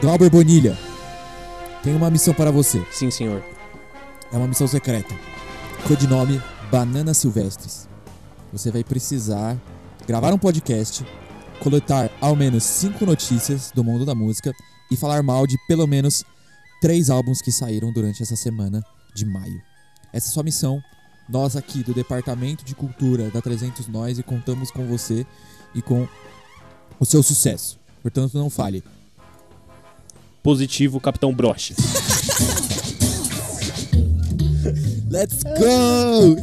Glauber Bonilha, tem uma missão para você. Sim, senhor. É uma missão secreta. Codinome Bananas Silvestres. Você vai precisar gravar um podcast, coletar ao menos cinco notícias do mundo da música e falar mal de pelo menos três álbuns que saíram durante essa semana de maio. Essa é a sua missão. Nós aqui do Departamento de Cultura da 300 Nós e contamos com você e com o seu sucesso. Portanto, não falhe. Positivo, Capitão Broche. Let's go!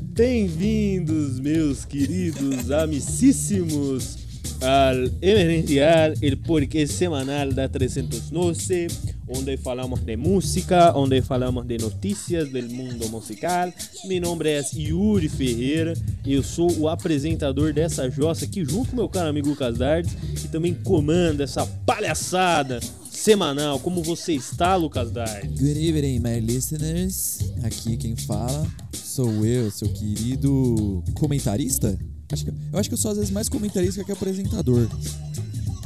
Bem-vindos, meus queridos amicíssimos, al Emergencial, el podcast semanal da 312, onde falamos de música, onde falamos de notícias do mundo musical. Meu nome é Yuri Ferreira, eu sou o apresentador dessa jossa aqui, junto com meu caro amigo Lucas Dardes, que também comanda essa palhaçada semanal. Como você está, Lucas Dardes? Good evening, my listeners. Aqui quem fala sou eu, seu querido comentarista. Acho que, eu acho que eu sou às vezes mais comentarista que apresentador.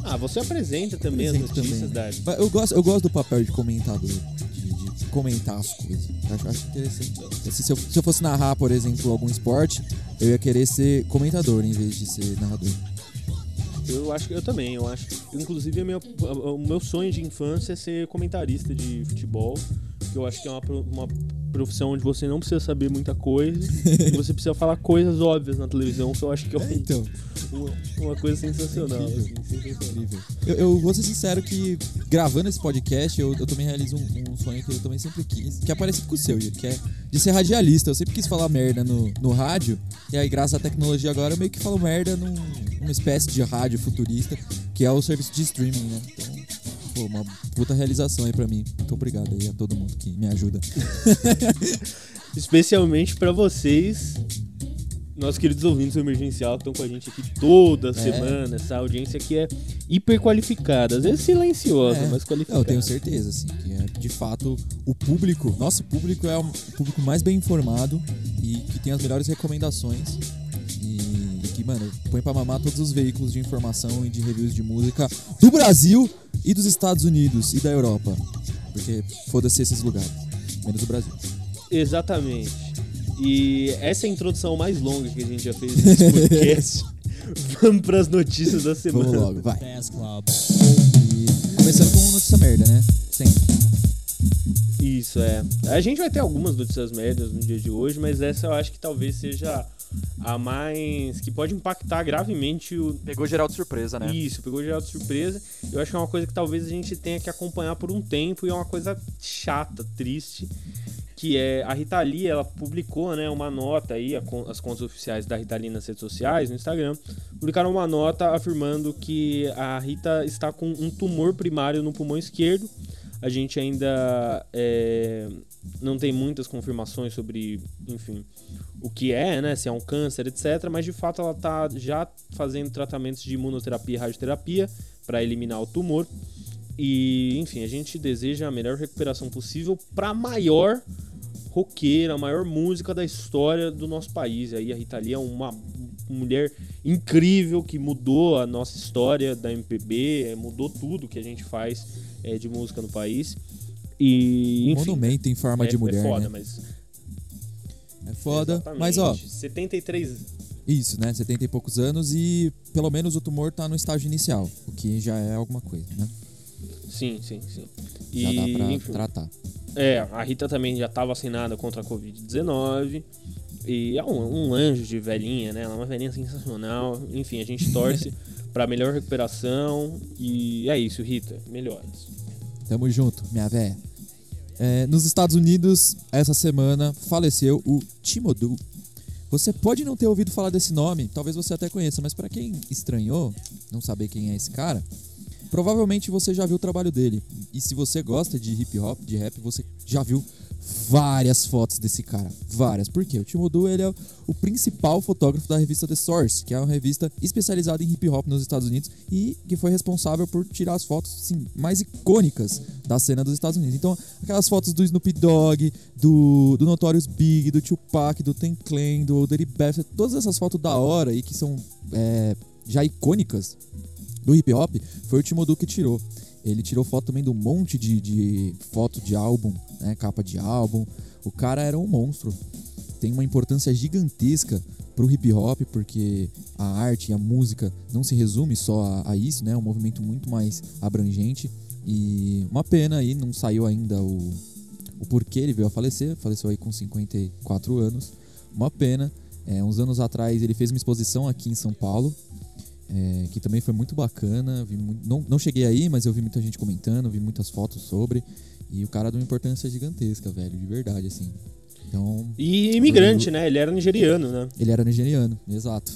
Ah, você apresenta também as notícias. Mas Eu gosto, eu gosto do papel de comentador, de, de comentar as coisas. Acho, acho interessante. Se, se eu, se eu fosse narrar, por exemplo, algum esporte, eu ia querer ser comentador em vez de ser narrador. Eu acho que eu também, eu acho. Inclusive, a minha- a- o meu sonho de infância é ser comentarista de futebol, porque eu acho que é uma, pro- uma profissão onde você não precisa saber muita coisa, e você precisa falar coisas óbvias na televisão, que eu acho que é, um- É, então. uma, uma coisa sensacional. Incrível. assim, sensacional. Eu, eu vou ser sincero que gravando esse podcast, eu, eu também realizo um, um sonho que eu também sempre quis, que é parecido com o seu, que é de ser radialista. Eu sempre quis falar merda no, no rádio, e aí, graças à tecnologia agora, eu meio que falo merda num, numa espécie de rádio futurista, que é o serviço de streaming, né? Então, pô, uma puta realização aí pra mim. Muito obrigado aí a todo mundo que me ajuda. Especialmente pra vocês, nossos queridos ouvintes do Emergencial, que estão com a gente aqui toda semana. Essa audiência aqui é hiper qualificada, às vezes silenciosa, É. mas qualificada. Eu tenho certeza, assim, que é de fato o público, nosso público é o público mais bem informado e que tem as melhores recomendações. Põe pra mamar todos os veículos de informação e de reviews de música do Brasil e dos Estados Unidos e da Europa. Porque foda-se esses lugares, menos o Brasil. Exatamente. E essa é a introdução mais longa que a gente já fez nesse podcast. Vamos pras notícias da semana. Vamos logo, vai. E começando com notícia merda, né? Sempre. Isso, é. A gente vai ter algumas notícias médias no dia de hoje, mas essa eu acho que talvez seja a mais. que pode impactar gravemente o. Pegou geral de surpresa, né? Isso, pegou geral de surpresa. Eu acho que é uma coisa que talvez a gente tenha que acompanhar por um tempo e é uma coisa chata, triste. Que é a Rita Lee, ela publicou né, uma nota aí, as contas oficiais da Rita Lee nas redes sociais, no Instagram, publicaram uma nota afirmando que a Rita está com um tumor primário no pulmão esquerdo. A gente ainda é, não tem muitas confirmações sobre, enfim, o que é, né? Se é um câncer, etc. Mas de fato ela tá já fazendo tratamentos de imunoterapia e radioterapia para eliminar o tumor. E, enfim, a gente deseja a melhor recuperação possível para a maior roqueira, a maior música da história do nosso país. Aí a Rita Lee é uma mulher incrível que mudou a nossa história da MPB, eh, mudou tudo que a gente faz eh, de música no país. E, enfim, Monumento em forma é, de mulher, é foda, né? mas É foda. Exatamente. Mas, ó, 73 Isso, né? 70 e poucos anos e pelo menos o tumor tá no estágio inicial, o que já é alguma coisa, né? Sim, sim, sim. E, Já dá pra enfim, tratar. é, a Rita também já tá vacinada contra a Covid-19. E é um, um anjo de velhinha, né? Ela é uma velhinha sensacional. Enfim, a gente torce pra melhor recuperação. E é isso, Rita. Melhores. Tamo junto, minha véia. É, nos Estados Unidos, essa semana, faleceu o Timodu. Você pode não ter ouvido falar desse nome, talvez você até conheça, mas pra quem estranhou, não saber quem é esse cara, provavelmente você já viu o trabalho dele. E se você gosta de hip hop, de rap, você já viu várias fotos desse cara. Várias. Por quê? O Tim Odu, ele é o principal fotógrafo da revista The Source, que é uma revista especializada em hip hop nos Estados Unidos e que foi responsável por tirar as fotos assim, mais icônicas da cena dos Estados Unidos. Então, aquelas fotos do Snoop Dogg, do, do Notorious Big, do Tupac, do Ten Clan, do Dirty Bastard, todas essas fotos da hora e que são é, já icônicas do hip hop, foi o Timodu que tirou. Ele tirou foto também do monte de, de foto de álbum, né, capa de álbum. O cara era um monstro. Tem uma importância gigantesca pro hip hop, porque a arte e a música não se resume só a, a isso, né? É um movimento muito mais abrangente. E uma pena aí, não saiu ainda o, o porquê ele veio a falecer. Faleceu aí com 54 anos. Uma pena. É, uns anos atrás ele fez uma exposição aqui em São Paulo, é, que também foi muito bacana. Muito, não, não cheguei aí, mas eu vi muita gente comentando, vi muitas fotos sobre. E o cara deu uma importância gigantesca, velho, de verdade, assim. Então, e imigrante, né? Ele era nigeriano, né? Ele era nigeriano, exato.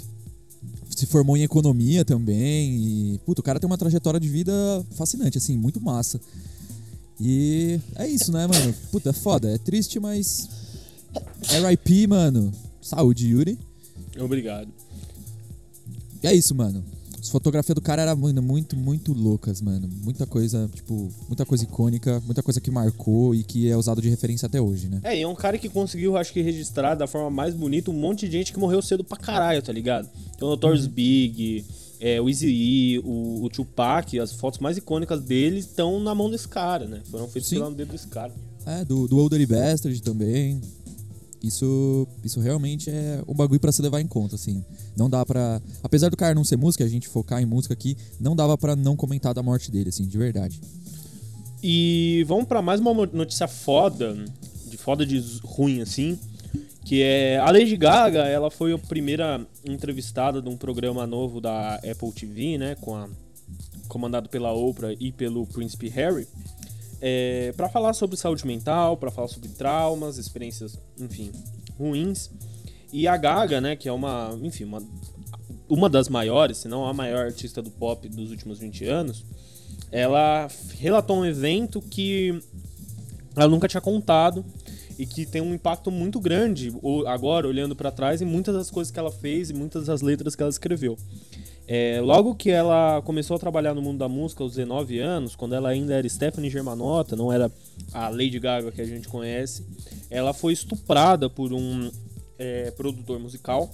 Se formou em economia também. E, puto, o cara tem uma trajetória de vida fascinante, assim, muito massa. E é isso, né, mano? Puta, é foda. É triste, mas. RIP, mano. Saúde, Yuri. Obrigado. E é isso, mano. As fotografias do cara eram mano, muito, muito loucas, mano. Muita coisa, tipo, muita coisa icônica, muita coisa que marcou e que é usado de referência até hoje, né? É, e é um cara que conseguiu, acho que, registrar da forma mais bonita um monte de gente que morreu cedo pra caralho, tá ligado? Então, o Notorious uhum. Big, é, o Easy E, o, o Tupac, as fotos mais icônicas dele estão na mão desse cara, né? Foram feitas pelo dedo desse cara. É, do, do Older Bastard também. Isso, isso realmente é um bagulho para se levar em conta, assim. Não dá para, apesar do cara não ser música, a gente focar em música aqui, não dava para não comentar da morte dele, assim, de verdade. E vamos para mais uma notícia foda, de foda de ruim assim, que é a Lady Gaga, ela foi a primeira entrevistada de um programa novo da Apple TV, né, com a comandado pela Oprah e pelo Príncipe Harry é, para falar sobre saúde mental, para falar sobre traumas, experiências, enfim, ruins. E a Gaga, né, que é uma, enfim, uma, uma das maiores, se não a maior artista do pop dos últimos 20 anos, ela relatou um evento que ela nunca tinha contado e que tem um impacto muito grande agora olhando para trás em muitas das coisas que ela fez e muitas das letras que ela escreveu. É, logo que ela começou a trabalhar no mundo da música aos 19 anos, quando ela ainda era Stephanie Germanotta, não era a Lady Gaga que a gente conhece, ela foi estuprada por um é, produtor musical.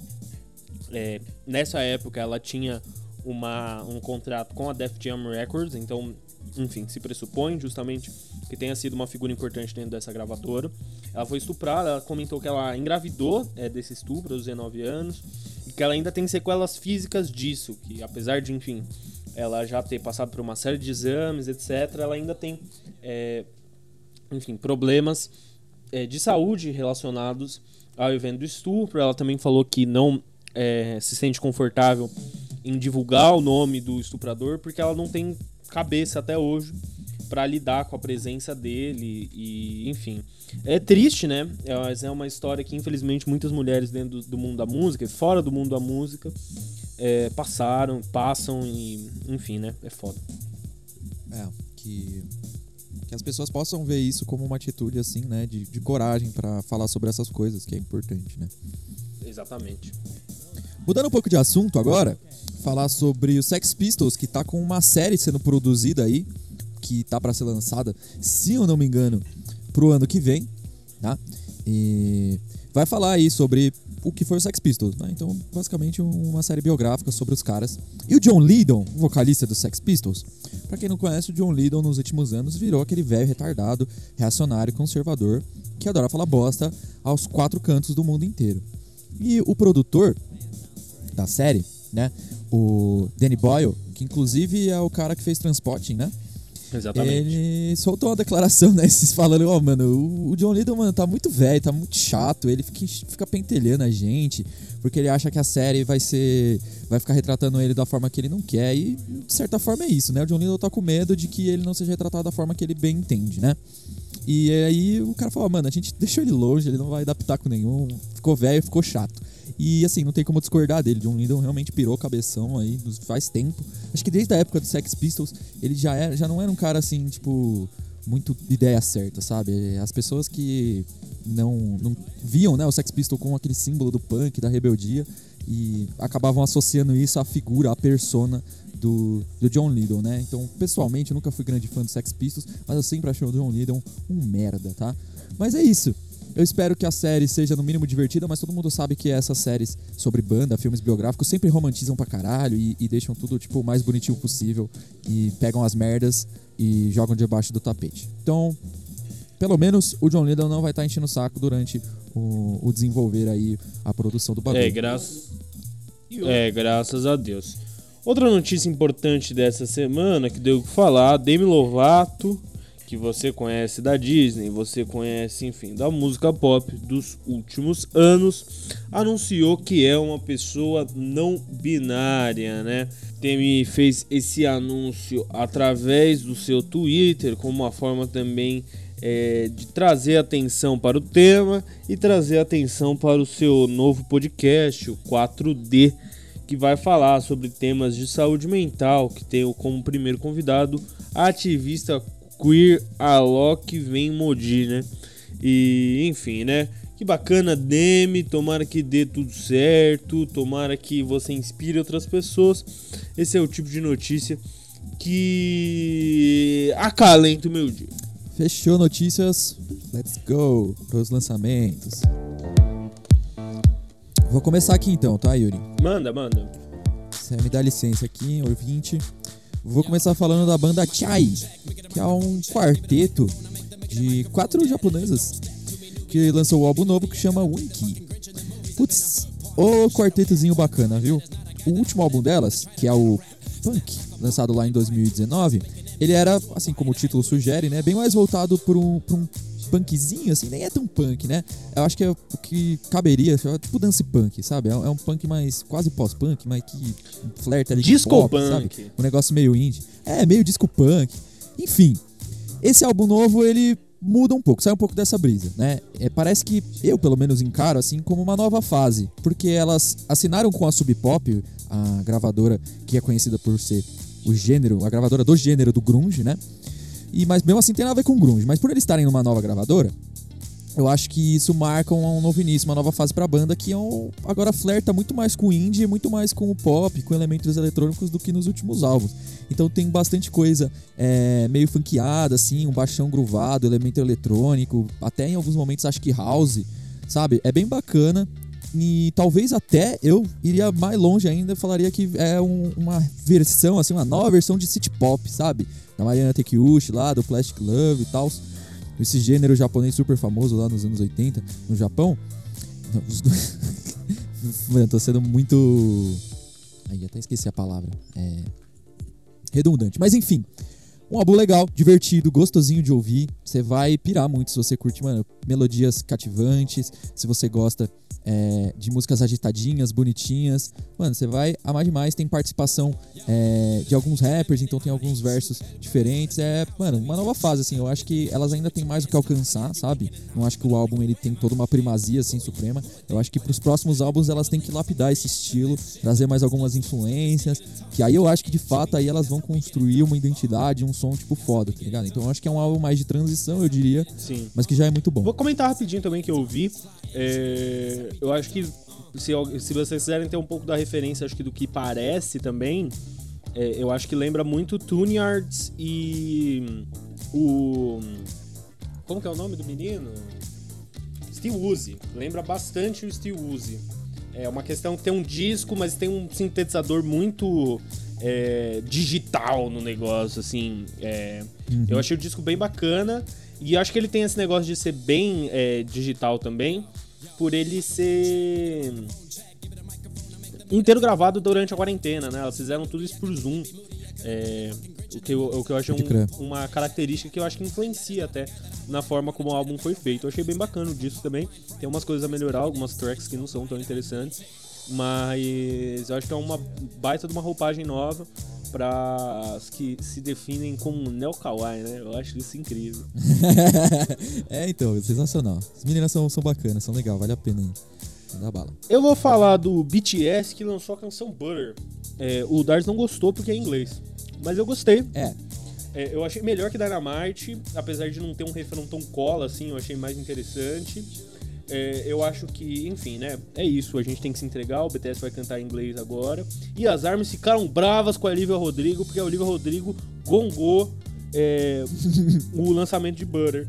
É, nessa época ela tinha uma, um contrato com a Def Jam Records, então, enfim, se pressupõe justamente que tenha sido uma figura importante dentro dessa gravadora. Ela foi estuprada, ela comentou que ela engravidou é, desse estupro aos 19 anos e que ela ainda tem sequelas físicas disso, que apesar de, enfim, ela já ter passado por uma série de exames, etc., ela ainda tem, é, enfim, problemas é, de saúde relacionados ao evento do estupro. Ela também falou que não é, se sente confortável em divulgar o nome do estuprador porque ela não tem cabeça até hoje para lidar com a presença dele e, enfim. É triste, né? É, mas é uma história que, infelizmente, muitas mulheres dentro do, do mundo da música, fora do mundo da música, é, passaram, passam e, enfim, né? É foda. É, que, que as pessoas possam ver isso como uma atitude, assim, né? De, de coragem para falar sobre essas coisas, que é importante, né? Exatamente. Mudando um pouco de assunto agora, falar sobre o Sex Pistols, que tá com uma série sendo produzida aí, que tá para ser lançada, se eu não me engano, pro ano que vem, tá? E vai falar aí sobre o que foi o Sex Pistols, né? Então, basicamente uma série biográfica sobre os caras. E o John Lydon, vocalista do Sex Pistols, para quem não conhece, o John Lydon nos últimos anos virou aquele velho retardado, reacionário, conservador, que adora falar bosta aos quatro cantos do mundo inteiro. E o produtor da série, né, o Danny Boyle, que inclusive é o cara que fez Transporting, né? Exatamente. Ele soltou uma declaração, né? falando, ó, oh, mano, o John Lydon, mano, tá muito velho, tá muito chato. Ele fica, fica pentelhando a gente, porque ele acha que a série vai ser. vai ficar retratando ele da forma que ele não quer. E, de certa forma, é isso, né? O John Lydon tá com medo de que ele não seja retratado da forma que ele bem entende, né? E aí o cara falou, mano, a gente deixou ele longe, ele não vai dar pitaco nenhum. Ficou velho, ficou chato. E assim, não tem como discordar dele. John Lydon realmente pirou cabeção aí faz tempo. Acho que desde a época do Sex Pistols, ele já, era, já não era um cara assim, tipo, muito ideia certa, sabe? As pessoas que não, não viam né, o Sex Pistol como aquele símbolo do punk, da rebeldia, e acabavam associando isso à figura, à persona do, do John Lydon, né? Então, pessoalmente, eu nunca fui grande fã do Sex Pistols, mas eu sempre achei o John Lydon um merda, tá? Mas é isso. Eu espero que a série seja no mínimo divertida, mas todo mundo sabe que essas séries sobre banda, filmes biográficos, sempre romantizam pra caralho e, e deixam tudo, tipo, o mais bonitinho possível e pegam as merdas e jogam debaixo do tapete. Então, pelo menos o John Lydon não vai estar tá enchendo o saco durante o, o, desenvolver aí a produção do bagulho. É, graças... É, graças a Deus. Outra notícia importante dessa semana que deu que falar, Demi Lovato, que você conhece da Disney, você conhece, enfim, da música pop dos últimos anos, anunciou que é uma pessoa não binária, né? Demi fez esse anúncio através do seu Twitter, como uma forma também é, de trazer atenção para o tema e trazer atenção para o seu novo podcast, o 4D, que vai falar sobre temas de saúde mental, que tem como primeiro convidado a ativista queer Alok Vem Modi, né? E enfim, né? Que bacana, Demi. Tomara que dê tudo certo. Tomara que você inspire outras pessoas. Esse é o tipo de notícia que acalenta o meu dia. Fechou notícias. Let's go para os lançamentos. Vou começar aqui então, tá, Yuri? Manda, manda. Você me dá licença aqui, ouvinte. Vou começar falando da banda Chai, que é um quarteto de quatro japonesas que lançou um álbum novo que chama Winky. Putz, o quartetozinho bacana, viu? O último álbum delas, que é o Punk, lançado lá em 2019, ele era, assim como o título sugere, né, bem mais voltado para um, um punkzinho, assim, nem é tão punk, né? Eu acho que é o que caberia, é tipo dance punk, sabe? É, é um punk mais quase pós-punk, mas que flerta ali disco pop, punk. sabe? Um negócio meio indie. É, meio disco punk. Enfim, esse álbum novo, ele muda um pouco, sai um pouco dessa brisa, né? É, parece que eu, pelo menos, encaro assim como uma nova fase, porque elas assinaram com a Sub Pop, a gravadora que é conhecida por ser o gênero, a gravadora do gênero do grunge, né? E mas mesmo assim tem nada a ver com grunge, mas por eles estarem numa nova gravadora, eu acho que isso marca um novo início, uma nova fase pra banda que é um, agora flerta muito mais com o indie, muito mais com o pop, com elementos eletrônicos do que nos últimos álbuns. Então tem bastante coisa é, meio funkeada, assim, um baixão groovado, elemento eletrônico, até em alguns momentos acho que house, sabe? É bem bacana. E talvez até eu iria mais longe ainda, falaria que é um, uma versão, assim, uma nova versão de city pop, sabe? Da Mariana Tekeuchi lá, do Plastic Love e tal. Esse gênero japonês super famoso lá nos anos 80 no Japão. Mano, tô sendo muito. Aí, até esqueci a palavra. É. Redundante. Mas enfim. Um álbum legal, divertido, gostosinho de ouvir. Você vai pirar muito se você curte, mano, melodias cativantes, se você gosta é, de músicas agitadinhas, bonitinhas. Mano, você vai amar demais. Tem participação é, de alguns rappers, então tem alguns versos diferentes. É, mano, uma nova fase, assim. Eu acho que elas ainda têm mais o que alcançar, sabe? Não acho que o álbum ele tem toda uma primazia, assim, suprema. Eu acho que pros próximos álbuns elas têm que lapidar esse estilo, trazer mais algumas influências. Que aí eu acho que de fato aí elas vão construir uma identidade, um som, tipo, foda, tá ligado? Então eu acho que é um álbum mais de transição, eu diria. Sim. Mas que já é muito bom. Vou comentar rapidinho também que eu vi. É, eu acho que se, se vocês quiserem ter um pouco da referência, acho que do que parece também, é, eu acho que lembra muito Yards e o. Como que é o nome do menino? Steve Uzi. Lembra bastante o Steve Uzi. É uma questão que tem um disco, mas tem um sintetizador muito é, digital no negócio, assim. É, uhum. Eu achei o disco bem bacana. E acho que ele tem esse negócio de ser bem é, digital também, por ele ser inteiro gravado durante a quarentena, né? Elas fizeram tudo isso por Zoom. É, o, que eu, o que eu acho um, uma característica que eu acho que influencia até na forma como o álbum foi feito. Eu achei bem bacana o disco também. Tem umas coisas a melhorar, algumas tracks que não são tão interessantes. Mas eu acho que é uma baita de uma roupagem nova para as que se definem como neo kawaii, né? Eu acho isso incrível. é, então, sensacional. As meninas são, são bacanas, são legal, vale a pena aí. Dá bala. Eu vou falar do BTS que lançou a canção Butter. É, o Dars não gostou porque é em inglês, mas eu gostei. É. É, eu achei melhor que Dynamite, apesar de não ter um refrão tão cola assim, eu achei mais interessante. É, eu acho que, enfim, né? É isso, a gente tem que se entregar. O BTS vai cantar em inglês agora. E as armas ficaram bravas com a Olivia Rodrigo, porque a Olivia Rodrigo gongou é, o lançamento de Butter.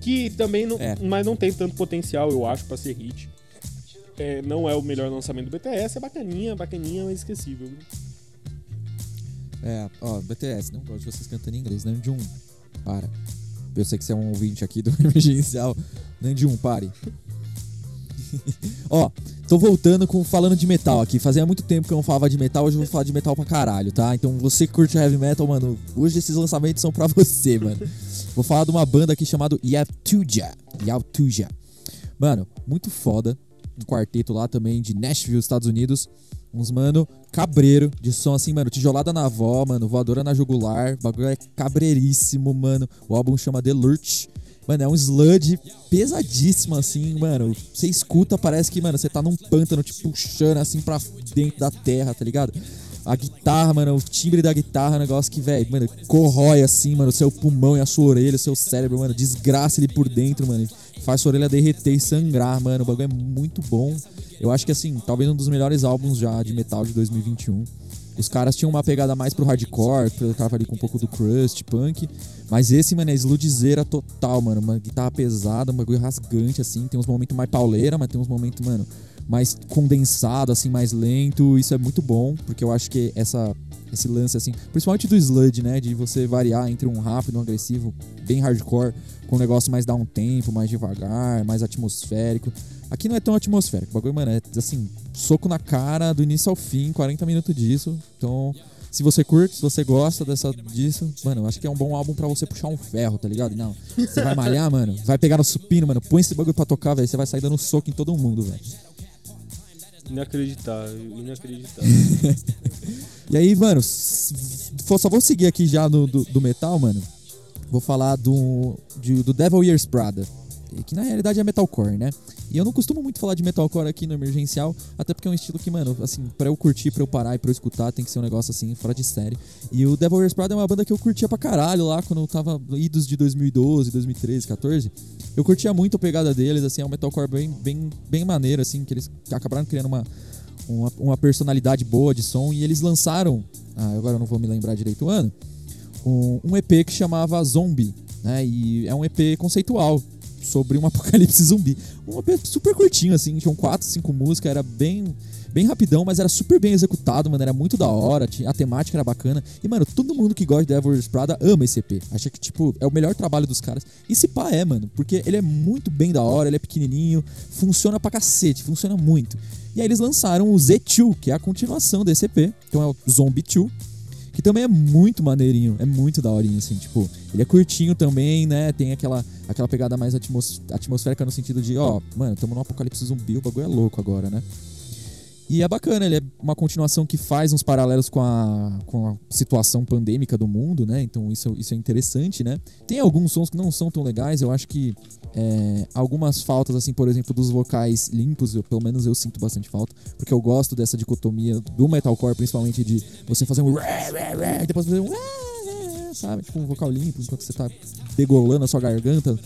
Que também não. É. Mas não tem tanto potencial, eu acho, pra ser hit. É, não é o melhor lançamento do BTS, é bacaninha, bacaninha, mas esquecível. É, ó, BTS, não gosto de vocês cantando em inglês. Nanjum, para. Eu sei que você é um ouvinte aqui do emergencial. Nanjum, pare. ó, tô voltando com falando de metal aqui. Fazia muito tempo que eu não falava de metal, hoje eu vou falar de metal pra caralho, tá? Então você que curte heavy metal, mano, hoje esses lançamentos são pra você, mano. Vou falar de uma banda aqui chamada Yaptuja. Yaptuja. Mano, muito foda. Um quarteto lá também de Nashville, Estados Unidos. Uns mano cabreiro, de som assim, mano, tijolada na avó, mano, voadora na jugular. Bagulho é cabreiríssimo, mano. O álbum chama The Lurch. Mano, é um sludge pesadíssimo, assim, mano. Você escuta, parece que, mano, você tá num pântano te puxando assim pra dentro da terra, tá ligado? A guitarra, mano, o timbre da guitarra é um negócio que, velho, mano, corrói assim, mano, seu pulmão e a sua orelha, o seu cérebro, mano, desgraça ele por dentro, mano. Faz sua orelha derreter e sangrar, mano. O bagulho é muito bom. Eu acho que, assim, talvez um dos melhores álbuns já de metal de 2021. Os caras tinham uma pegada mais pro hardcore, tava ali com um pouco do crust, punk. Mas esse, mano, é sludzeira total, mano. Uma guitarra pesada, um bagulho rasgante, assim. Tem uns momentos mais pauleira, mas tem uns momentos, mano, mais condensado, assim, mais lento. Isso é muito bom, porque eu acho que essa, esse lance, assim, principalmente do sludge, né? De você variar entre um rápido um agressivo, bem hardcore, com um negócio mais dar um tempo, mais devagar, mais atmosférico. Aqui não é tão atmosférico. O bagulho, mano, é assim, soco na cara do início ao fim, 40 minutos disso. Então, se você curte, se você gosta dessa, disso, mano, eu acho que é um bom álbum pra você puxar um ferro, tá ligado? Não, você vai malhar, mano, vai pegar no supino, mano, põe esse bagulho pra tocar, velho, você vai sair dando soco em todo mundo, velho. Inacreditável, inacreditável. E aí, mano, só vou seguir aqui já no, do, do metal, mano. Vou falar do, de- do Devil Years Prada. Que na realidade é metalcore, né? E eu não costumo muito falar de metalcore aqui no emergencial, até porque é um estilo que, mano, assim, pra eu curtir, pra eu parar e pra eu escutar, tem que ser um negócio assim, fora de série. E o Devil Wears Prada é uma banda que eu curtia pra caralho lá quando eu tava idos de 2012, 2013, 14. Eu curtia muito a pegada deles, assim, é um metalcore bem, bem, bem maneiro, assim, que eles acabaram criando uma, uma, uma personalidade boa de som e eles lançaram, ah, agora eu não vou me lembrar direito o ano, um, um EP que chamava Zombie, né? E é um EP conceitual sobre um apocalipse zumbi. Um EP super curtinho, assim, tinham quatro, cinco músicas, era bem, bem rapidão, mas era super bem executado, mano, era muito da hora, a temática era bacana. E, mano, todo mundo que gosta de Devil Wears Prada ama esse EP. Acha que, tipo, é o melhor trabalho dos caras. E se pá é, mano, porque ele é muito bem da hora, ele é pequenininho, funciona pra cacete, funciona muito. E aí eles lançaram o Z2, que é a continuação desse EP, então é o Zombie 2, que também é muito maneirinho, é muito daorinho, assim, tipo, ele é curtinho também, né, tem aquela, aquela pegada mais atmos, atmosférica no sentido de, ó, mano, estamos num apocalipse zumbi, o bagulho é louco agora, né. E é bacana, ele é uma continuação que faz uns paralelos com a, com a situação pandêmica do mundo, né? Então isso, isso é interessante, né? Tem alguns sons que não são tão legais, eu acho que é, algumas faltas, assim, por exemplo, dos vocais limpos, eu- pelo menos eu sinto bastante falta, porque eu gosto dessa dicotomia do metalcore, principalmente de você fazer um e depois fazer um sabe? Tipo um vocal limpo, enquanto você tá degolando a sua garganta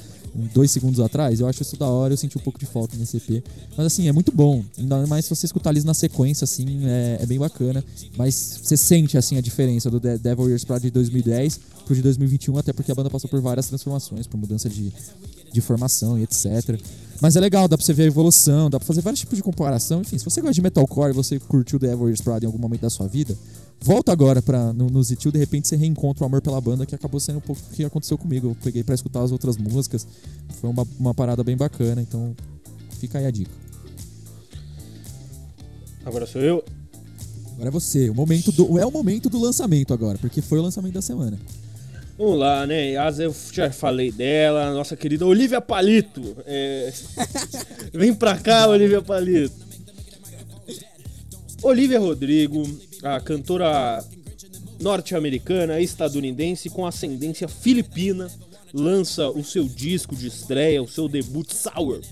dois segundos atrás. Eu acho isso da hora, eu senti um pouco de falta nesse EP. Mas assim, é muito bom. Ainda mais se você escutar eles na sequência, assim, é, é bem bacana. Mas você sente, assim, a diferença do De- Devil Years de 2010 pro de 2021, até porque a banda passou por várias transformações, por mudança de, de formação e etc. Mas é legal, dá pra você ver a evolução, dá pra fazer vários tipos de comparação. Enfim, se você gosta de metalcore e você curtiu The Wears Prada em algum momento da sua vida, volta agora pra, no, no Zitil, de repente você reencontra o amor pela banda, que acabou sendo um pouco o que aconteceu comigo. Eu peguei pra escutar as outras músicas, foi uma, uma parada bem bacana, então fica aí a dica. Agora sou eu. Agora é você, o momento do, é o momento do lançamento agora, porque foi o lançamento da semana. Vamos lá, né? Yas, eu já falei dela, nossa querida Olivia Palito. É... Vem pra cá, Olivia Palito. Olivia Rodrigo, a cantora norte-americana, estadunidense com ascendência filipina, lança o seu disco de estreia, o seu debut Sour.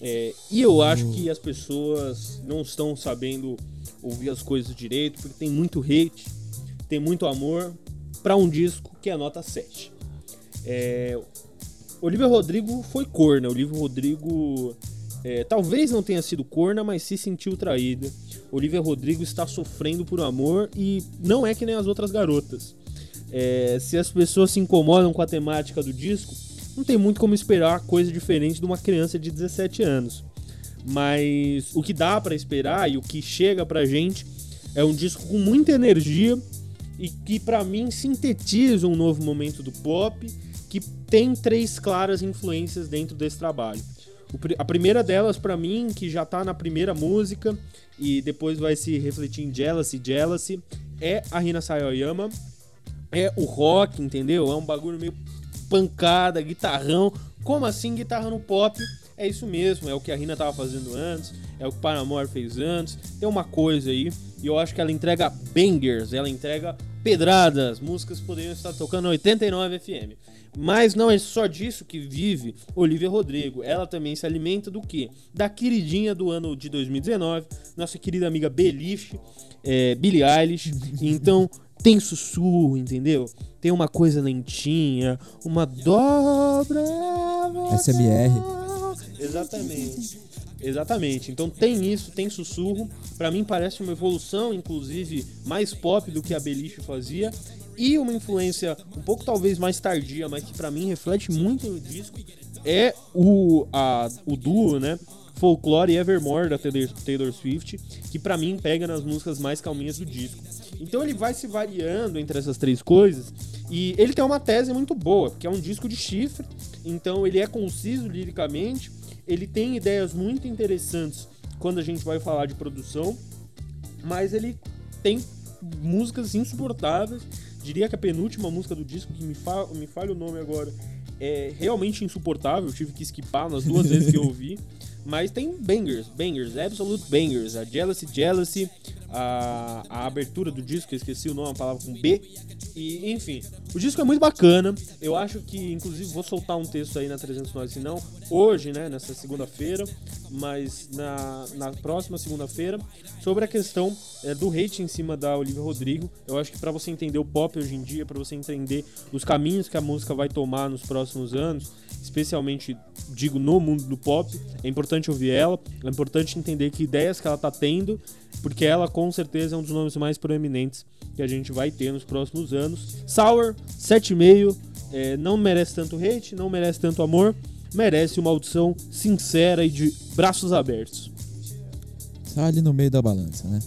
É, e eu acho que as pessoas não estão sabendo ouvir as coisas direito, porque tem muito hate, tem muito amor, para um disco que é nota 7. É, Olivia Rodrigo foi corna. Olivia Rodrigo é, talvez não tenha sido corna, mas se sentiu traída. Olivia Rodrigo está sofrendo por amor e não é que nem as outras garotas. É, se as pessoas se incomodam com a temática do disco, não tem muito como esperar coisa diferente de uma criança de 17 anos. Mas o que dá para esperar e o que chega pra gente é um disco com muita energia e que para mim sintetiza um novo momento do pop que tem três claras influências dentro desse trabalho. A primeira delas, para mim, que já tá na primeira música e depois vai se refletir em Jealousy, Jealousy, é a Rina Sayoyama. É o rock, entendeu? É um bagulho meio pancada, guitarrão. Como assim guitarra no pop? É isso mesmo, é o que a Rina tava fazendo antes, é o que o Paramore fez antes. Tem uma coisa aí, e eu acho que ela entrega bangers, ela entrega pedradas. Músicas poderiam estar tocando 89 FM. Mas não é só disso que vive Olivia Rodrigo. Ela também se alimenta do que? Da queridinha do ano de 2019, nossa querida amiga Beliche, é, Billie Eilish. Então tem sussurro, entendeu? Tem uma coisa lentinha, uma dobra. SMR. Exatamente. Exatamente. Então tem isso, tem sussurro. Para mim parece uma evolução, inclusive, mais pop do que a Beliche fazia. E uma influência um pouco talvez mais tardia, mas que para mim reflete muito no disco, é o, a, o duo, né? Folklore e Evermore da Taylor, Taylor Swift, que para mim pega nas músicas mais calminhas do disco. Então ele vai se variando entre essas três coisas e ele tem uma tese muito boa, porque é um disco de chifre, então ele é conciso liricamente, ele tem ideias muito interessantes quando a gente vai falar de produção, mas ele tem músicas insuportáveis. Diria que a penúltima música do disco, que me, fa me falha o nome agora, é realmente insuportável. Tive que esquipar nas duas vezes que eu ouvi. Mas tem bangers, bangers, absolute bangers. A Jealousy, Jealousy, a, a abertura do disco, eu esqueci o nome, a palavra com B. E, enfim, o disco é muito bacana. Eu acho que, inclusive, vou soltar um texto aí na 309, se não, hoje, né, nessa segunda-feira, mas na, na próxima segunda-feira, sobre a questão é, do hate em cima da Olivia Rodrigo. Eu acho que para você entender o pop hoje em dia, para você entender os caminhos que a música vai tomar nos próximos anos, especialmente, digo, no mundo do pop, é importante ouvir ela, é importante entender que ideias que ela tá tendo, porque ela com certeza é um dos nomes mais proeminentes que a gente vai ter nos próximos anos. Sour, 7,5, é, não merece tanto hate, não merece tanto amor, merece uma audição sincera e de braços abertos. Tá ali no meio da balança, né?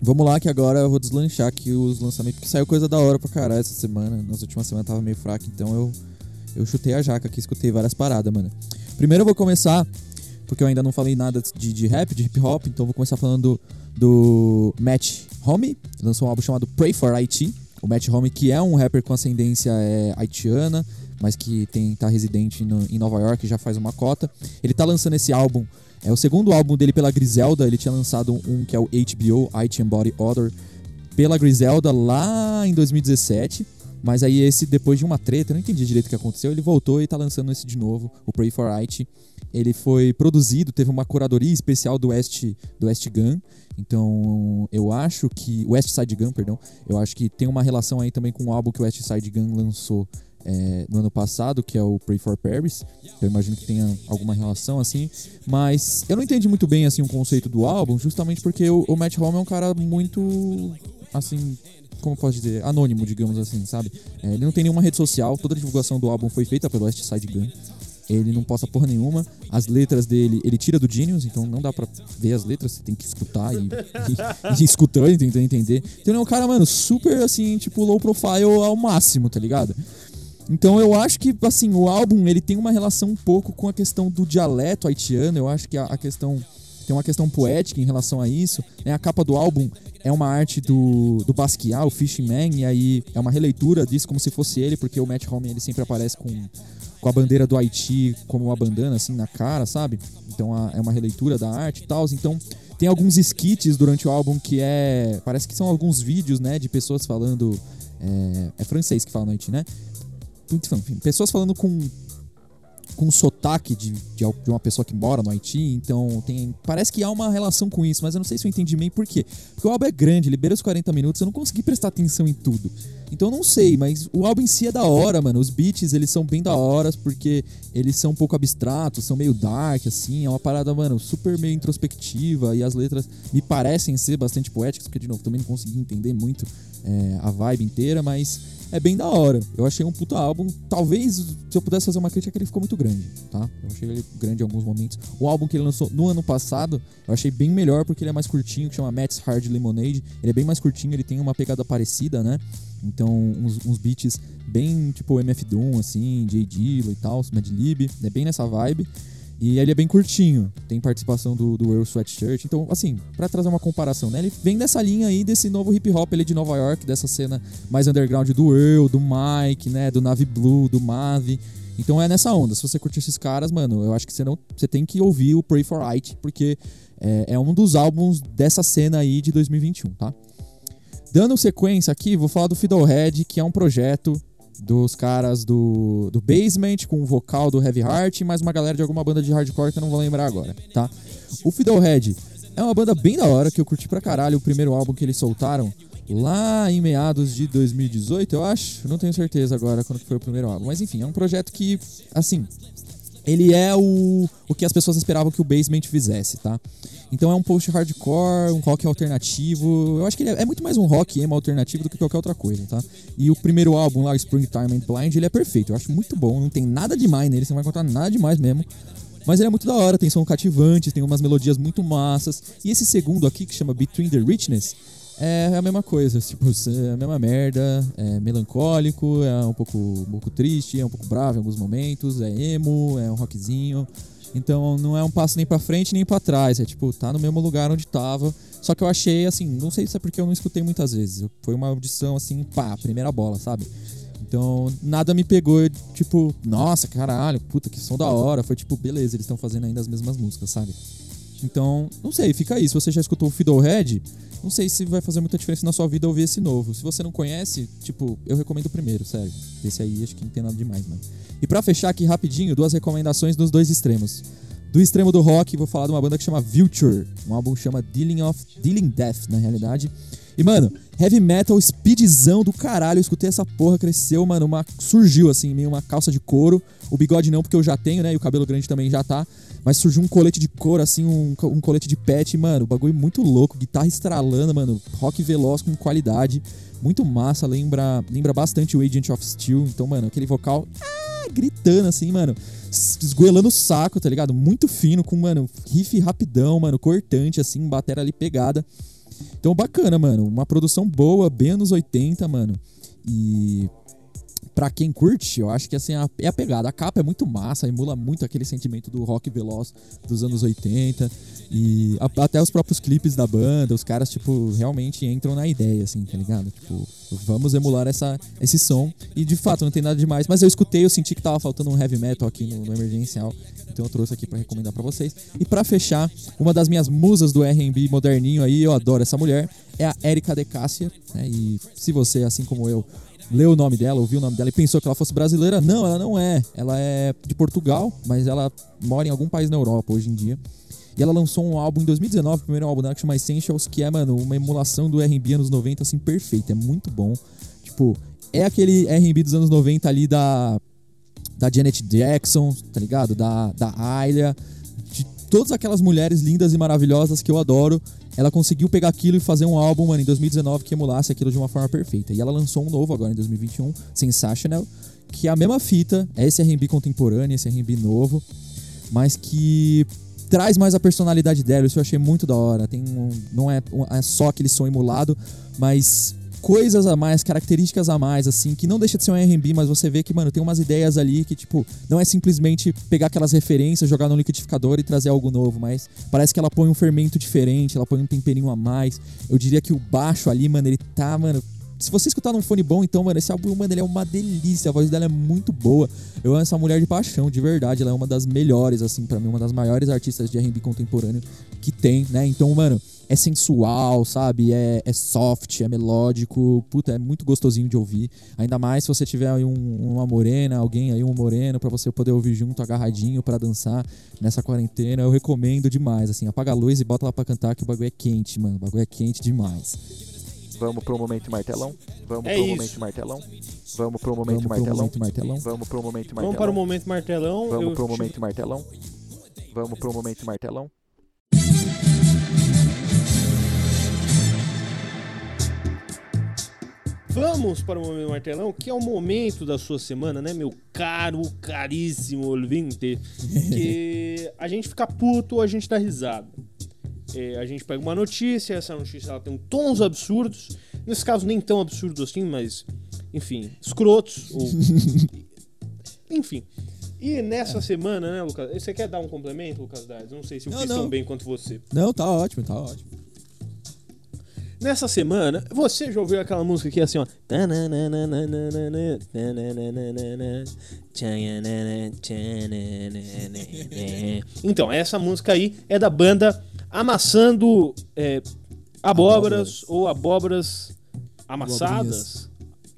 Vamos lá que agora eu vou deslanchar aqui os lançamentos, porque saiu coisa da hora pra caralho essa semana. Nas últimas semanas tava meio fraco, então eu, eu chutei a jaca aqui, escutei várias paradas, mano. Primeiro eu vou começar, porque eu ainda não falei nada de, de rap, de hip hop, então eu vou começar falando do, Matt Home, lançou um álbum chamado Pray for IT. O Matt Home, que é um rapper com ascendência é, haitiana, mas que tem tá residente no, em Nova York já faz uma cota. Ele tá lançando esse álbum, é o segundo álbum dele pela Griselda, ele tinha lançado um, que é o HBO, IT and Body Odor, pela Griselda lá em 2017. Mas aí esse, depois de uma treta, eu não entendi direito o que aconteceu, ele voltou e tá lançando esse de novo, o Pray for IT. Ele foi produzido, teve uma curadoria especial do West, do West Gun. Então, eu acho que. West Side Gun, perdão. Eu acho que tem uma relação aí também com o álbum que o West Side Gun lançou é, no ano passado, que é o Pray for Paris. Eu imagino que tenha alguma relação assim. Mas eu não entendi muito bem assim o conceito do álbum, justamente porque o, o Matt Home é um cara muito. Assim, como posso dizer, anônimo, digamos assim, sabe? É, ele não tem nenhuma rede social, toda a divulgação do álbum foi feita pelo West Side Gun. Ele não posta porra nenhuma. As letras dele, ele tira do Genius, então não dá pra ver as letras, você tem que escutar e, e, e escutando e tentando entender. Então ele é um cara, mano, super assim, tipo, low profile ao máximo, tá ligado? Então eu acho que, assim, o álbum ele tem uma relação um pouco com a questão do dialeto haitiano. Eu acho que a, a questão. Tem uma questão poética em relação a isso. Né? A capa do álbum é uma arte do, do Basquiat, o Fishing Man, e aí é uma releitura disso como se fosse ele, porque o Matt Home ele sempre aparece com, com a bandeira do Haiti como uma bandana, assim, na cara, sabe? Então a, é uma releitura da arte e tal. Então tem alguns skits durante o álbum que é. Parece que são alguns vídeos, né, de pessoas falando. É, é francês que fala no Haiti, né? enfim, pessoas falando com com sotaque de, de, de, uma pessoa que mora no Haiti, então tem. Parece que há uma relação com isso, mas eu não sei se eu entendi bem por quê. Porque o álbum é grande, libera os 40 minutos, eu não consegui prestar atenção em tudo. Então eu não sei, mas o álbum em si é da hora, mano. Os beats, eles são bem da hora, porque eles são um pouco abstratos, são meio dark, assim. É uma parada, mano, super meio introspectiva. E as letras me parecem ser bastante poéticas, porque, de novo, também não consegui entender muito é, a vibe inteira, mas é bem da hora. Eu achei um puta álbum. Talvez, se eu pudesse fazer uma crítica, ele ficou muito grande, tá? Eu achei ele grande em alguns momentos. O álbum que ele lançou no ano passado, eu achei bem melhor porque ele é mais curtinho, que chama Matt's Hard Lemonade. Ele é bem mais curtinho, ele tem uma pegada parecida, né? Então, uns, uns beats bem tipo MF Doom, assim, J. Dilla e tal, Mad Lib. É bem nessa vibe. E ele é bem curtinho, tem participação do, do Earl Sweatshirt. Então, assim, para trazer uma comparação, né? Ele vem dessa linha aí desse novo hip hop ele de Nova York, dessa cena mais underground do Earl, do Mike, né? Do Navy Blue, do Mavi. Então é nessa onda. Se você curte esses caras, mano, eu acho que você não. Você tem que ouvir o Pray for It, porque é, é um dos álbuns dessa cena aí de 2021, tá? Dando sequência aqui, vou falar do Fiddlehead, que é um projeto dos caras do, do Basement, com o vocal do Heavy Heart e mais uma galera de alguma banda de hardcore que eu não vou lembrar agora, tá? O Fiddlehead é uma banda bem da hora, que eu curti pra caralho o primeiro álbum que eles soltaram lá em meados de 2018, eu acho. Não tenho certeza agora quando foi o primeiro álbum. Mas enfim, é um projeto que, assim, ele é o, o que as pessoas esperavam que o Basement fizesse, tá? Então é um post-hardcore, um rock alternativo. Eu acho que ele é, é, muito mais um rock emo alternativo do que qualquer outra coisa, tá? E o primeiro álbum lá, Springtime and Blind, ele é perfeito. Eu acho muito bom, não tem nada demais nele, você não vai encontrar nada demais mesmo. Mas ele é muito da hora, tem som cativante, tem umas melodias muito massas. E esse segundo aqui, que chama Between the Richness, é a mesma coisa, tipo, é a mesma merda, é melancólico, é um pouco, um pouco triste, é um pouco bravo em alguns momentos, é emo, é um rockzinho. Então não é um passo nem para frente nem para trás, é tipo, tá no mesmo lugar onde tava. Só que eu achei assim, não sei se é porque eu não escutei muitas vezes. Foi uma audição assim, pá, primeira bola, sabe? Então, nada me pegou, tipo, nossa, caralho, puta, que som da hora. Foi tipo, beleza, eles estão fazendo ainda as mesmas músicas, sabe? Então, não sei, fica aí. Se você já escutou o Fiddlehead, não sei se vai fazer muita diferença na sua vida ouvir esse novo. Se você não conhece, tipo, eu recomendo o primeiro, sério. Esse aí acho que não tem nada demais, mano. E para fechar aqui rapidinho, duas recomendações dos dois extremos. Do extremo do rock, vou falar de uma banda que chama Vulture. Um álbum chama Dealing of Dealing Death, na realidade. E, mano, heavy metal speedzão do caralho. Eu escutei essa porra, cresceu, mano. Uma, surgiu, assim, meio uma calça de couro. O bigode não, porque eu já tenho, né? E o cabelo grande também já tá. Mas surgiu um colete de couro, assim, um, um colete de pet, mano. Bagulho muito louco. Guitarra estralando, mano. Rock veloz com qualidade. Muito massa. Lembra, lembra bastante o Agent of Steel. Então, mano, aquele vocal. Ah, gritando, assim, mano esgoelando o saco, tá ligado? Muito fino, com, mano, riff rapidão, mano, cortante, assim, bateria ali pegada. Então, bacana, mano. Uma produção boa, bem anos 80, mano. E para quem curte, eu acho que assim é a pegada. A capa é muito massa, emula muito aquele sentimento do rock veloz dos anos 80 e até os próprios clipes da banda, os caras tipo realmente entram na ideia assim, tá ligado? Tipo, vamos emular essa esse som e de fato não tem nada demais, mas eu escutei, eu senti que tava faltando um heavy metal aqui no, no emergencial, então eu trouxe aqui para recomendar para vocês. E para fechar, uma das minhas musas do R&B moderninho aí, eu adoro essa mulher, é a Erika De Cássia, né? E se você assim como eu leu o nome dela, ouviu o nome dela e pensou que ela fosse brasileira. Não, ela não é. Ela é de Portugal, mas ela mora em algum país na Europa hoje em dia. E ela lançou um álbum em 2019, o primeiro álbum dela que chama Essentials, que é, mano, uma emulação do R&B anos 90, assim, perfeito. É muito bom. Tipo, é aquele R&B dos anos 90 ali da... Da Janet Jackson, tá ligado? Da, da Ayla. De todas aquelas mulheres lindas e maravilhosas que eu adoro ela conseguiu pegar aquilo e fazer um álbum, mano, em 2019 que emulasse aquilo de uma forma perfeita. E ela lançou um novo agora em 2021, Sensational, que é a mesma fita, é esse R&B contemporâneo, esse R&B novo, mas que traz mais a personalidade dela. Isso eu achei muito da hora. Tem um, não é, é só aquele som emulado, mas coisas a mais, características a mais, assim, que não deixa de ser um R&B, mas você vê que, mano, tem umas ideias ali que, tipo, não é simplesmente pegar aquelas referências, jogar no liquidificador e trazer algo novo, mas parece que ela põe um fermento diferente, ela põe um temperinho a mais. Eu diria que o baixo ali, mano, ele tá, mano, se você escutar num fone bom, então, mano, esse álbum, mano, ele é uma delícia. A voz dela é muito boa. Eu amo essa mulher de paixão, de verdade. Ela é uma das melhores, assim, para mim, uma das maiores artistas de R&B contemporâneo que tem, né? Então, mano, é sensual, sabe? É, é soft, é melódico. Puta, é muito gostosinho de ouvir. Ainda mais se você tiver aí um, uma morena, alguém aí, um moreno, para você poder ouvir junto, agarradinho, para dançar nessa quarentena. Eu recomendo demais, assim. Apaga a luz e bota lá pra cantar que o bagulho é quente, mano. O bagulho é quente demais. Vamos pro momento martelão? Vamos É pro isso. momento martelão? Vamos pro momento Vamos pro martelão? momento martelão. Vamos pro momento martelão? Vamos para o momento martelão. Vamos Eu pro momento martelão? Vamos pro momento martelão? Vamos para o momento martelão, que é o momento da sua semana, né, meu caro, caríssimo ouvinte? Que a gente fica puto ou a gente dá risada. É, a gente pega uma notícia, essa notícia ela tem tons absurdos. Nesse caso, nem tão absurdos assim, mas, enfim, escrotos. Ou... enfim. E nessa semana, né, Lucas? Você quer dar um complemento, Lucas Dades? Não sei se eu Não, fiz não. tão bem quanto você. Não, tá ótimo, tá ótimo. Nessa semana, você já ouviu aquela música que é assim, ó. Então, essa música aí é da banda Amassando é, abóboras, Abóboras. ou Abóboras Amassadas.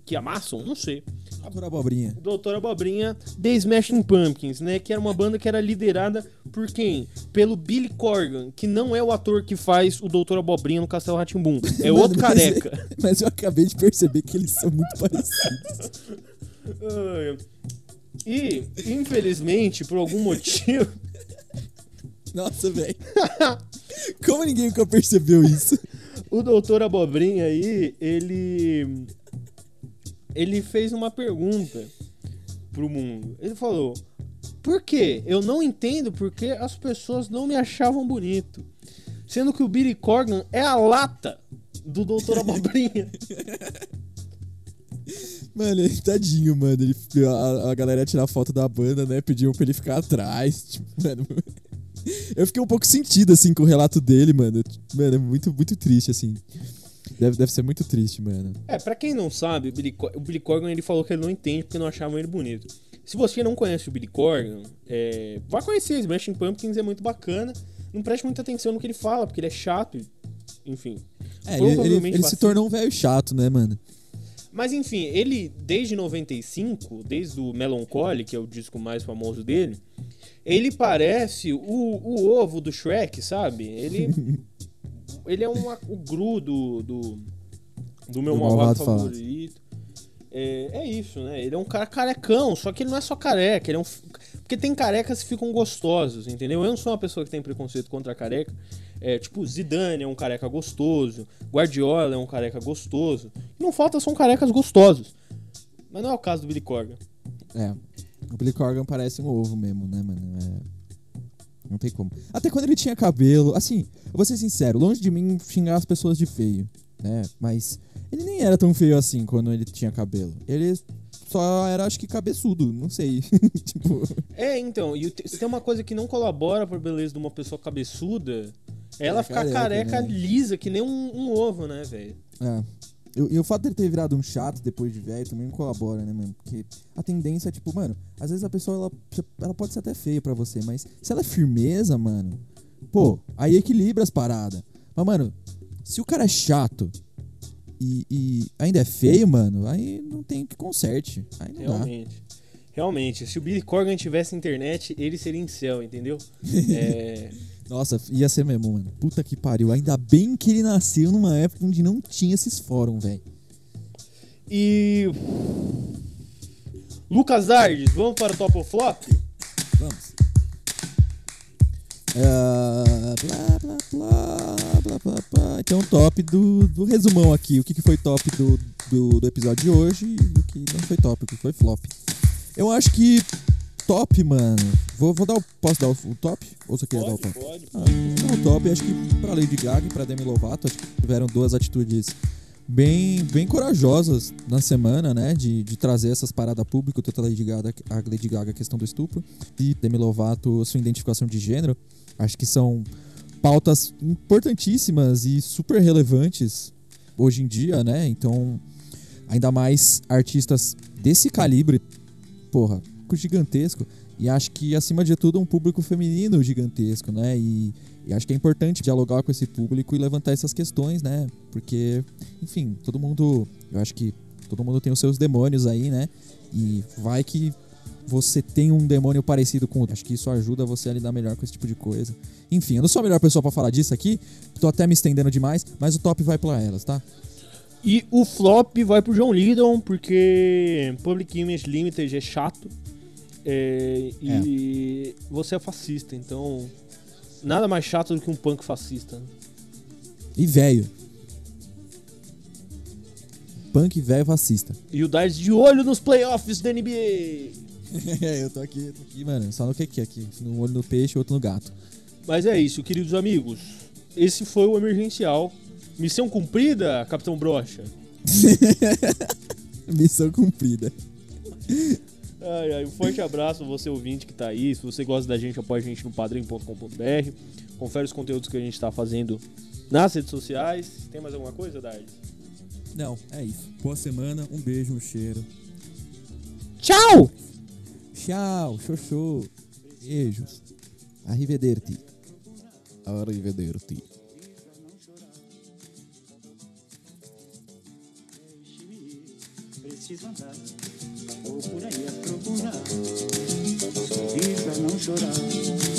Que amassam? Não sei. Doutora Abobrinha. Doutor Abobrinha The Smashing Pumpkins, né? Que era uma banda que era liderada por quem? Pelo Billy Corgan, que não é o ator que faz o Doutor Abobrinha no Castelo Ratimbum. É Mano, outro mas- careca. Mas eu acabei de perceber que eles são muito parecidos. E, infelizmente, por algum motivo, Nossa, velho. Como ninguém nunca percebeu isso? o Doutor Abobrinha aí, ele. Ele fez uma pergunta pro mundo. Ele falou: Por quê? Eu não entendo porque as pessoas não me achavam bonito. Sendo que o Billy Corgan é a lata do Doutor Abobrinha. Mano, ele- tadinho, mano. Ele, a, a galera ia tirar foto da banda, né? Pediam pra ele ficar atrás. Tipo, mano. Eu fiquei um pouco sentido, assim, com o relato dele, mano. Mano, é muito, muito triste, assim. Deve, deve ser muito triste, mano. É, pra quem não sabe, o Billy, o Billy Corgan ele falou que ele não entende porque não achavam ele bonito. Se você não conhece o Billy Corgan, é, vá conhecer. Smashing Pumpkins é muito bacana. Não preste muita atenção no que ele fala, porque ele é chato. Enfim. É, ele, ele, ele se tornou um velho chato, né, mano? Mas enfim, ele, desde 95, desde o Melancholy, que é o disco mais famoso dele, ele parece o, o ovo do Shrek, sabe? Ele, ele é uma, o Gru do, do, do meu Do malvado, Malvado favorito. É, é isso, né? Ele é um cara carecão, só que ele não é só careca, ele é um. Porque tem carecas que ficam gostosos, entendeu? Eu não sou uma pessoa que tem preconceito contra a careca. É, tipo, Zidane é um careca gostoso, Guardiola é um careca gostoso. E não falta são carecas gostosos. Mas não é o caso do Billy Corgan. É. O Billy Corgan parece um ovo mesmo, né, mano? É... Não tem como. Até quando ele tinha cabelo. Assim, eu vou ser sincero, longe de mim xingar as pessoas de feio, né? Mas ele nem era tão feio assim quando ele tinha cabelo. Ele só era, acho que, cabeçudo, não sei. tipo. É, então, e se tem uma coisa que não colabora pra beleza de uma pessoa cabeçuda, é ela É ficar careca, careca né? lisa, que nem um, um ovo, né, velho? É. E, e o fato dele ter virado um chato depois de velho também não colabora, né, mano? Porque a tendência é, tipo, mano, às vezes a pessoa, ela, ela pode ser até feia pra você, mas se ela é firmeza, mano, pô, aí equilibra as paradas. Mas, mano, se o cara é chato e, e ainda é feio, mano, aí não tem que conserte. Aí não dá. Realmente. Realmente, se o Billy Corgan tivesse internet, ele seria em céu, entendeu? É, Nossa, ia ser mesmo, mano. Puta que pariu. Ainda bem que ele nasceu numa época onde não tinha esses fóruns, velho. E. Lucas Dardes, vamos para o Top ou Flop? Vamos. Ah, blá, blá, blá, blá, blá, blá. Então, top do, do resumão aqui. O que, que foi top do, do, do episódio de hoje e o que não foi top, o que foi flop. Eu acho que top, mano. Vou, vou dar o. Posso dar o, o top? Ou você quer dar o Pode, top? pode. Ah, vou dar o top. Acho que pra Lady Gaga e pra Demi Lovato, acho que tiveram duas atitudes bem, bem corajosas na semana, né? De, de trazer essas paradas públicas, tanto a Lady, Gaga, a Lady Gaga, a questão do estupro, e Demi Lovato, sua identificação de gênero. Acho que são pautas importantíssimas e super relevantes hoje em dia, né? Então, ainda mais artistas desse calibre, porra, gigantesco, E acho que, acima de tudo, um público feminino gigantesco, né? E, e acho que é importante dialogar com esse público e levantar essas questões, né? Porque, enfim, todo mundo. Eu acho que todo mundo tem os seus demônios aí, né? E vai que você tem um demônio parecido com outro. Acho que isso ajuda você a lidar melhor com esse tipo de coisa. Enfim, eu não sou a melhor pessoa pra falar disso aqui, tô até me estendendo demais, mas o top vai pra elas, tá? E o flop vai pro John Lydon, porque Public Image Limited é chato. É, e você é fascista, então. Nada mais chato do que um punk fascista. né? E velho. Punk velho fascista. E o Dice de olho nos playoffs da NBA. É, eu tô aqui, eu tô aqui, mano. Só no que que aqui? Um olho no peixe, outro no gato. Mas é isso, queridos amigos. Esse foi o emergencial. Missão cumprida, Capitão Brocha. Missão cumprida. Ai, ai, um forte abraço você ouvinte que tá aí. Se você gosta da gente, apoia a gente no padrim.com.br. Confere os conteúdos que a gente tá fazendo nas redes sociais. Tem mais alguma coisa, Dard? Não, é isso. Boa semana, um beijo, um cheiro. Tchau! Tchau, show. Beijos. Arrivederci. Arrivederci. Preciso andar, vou por aí a procurar. Sorrir pra não chorar.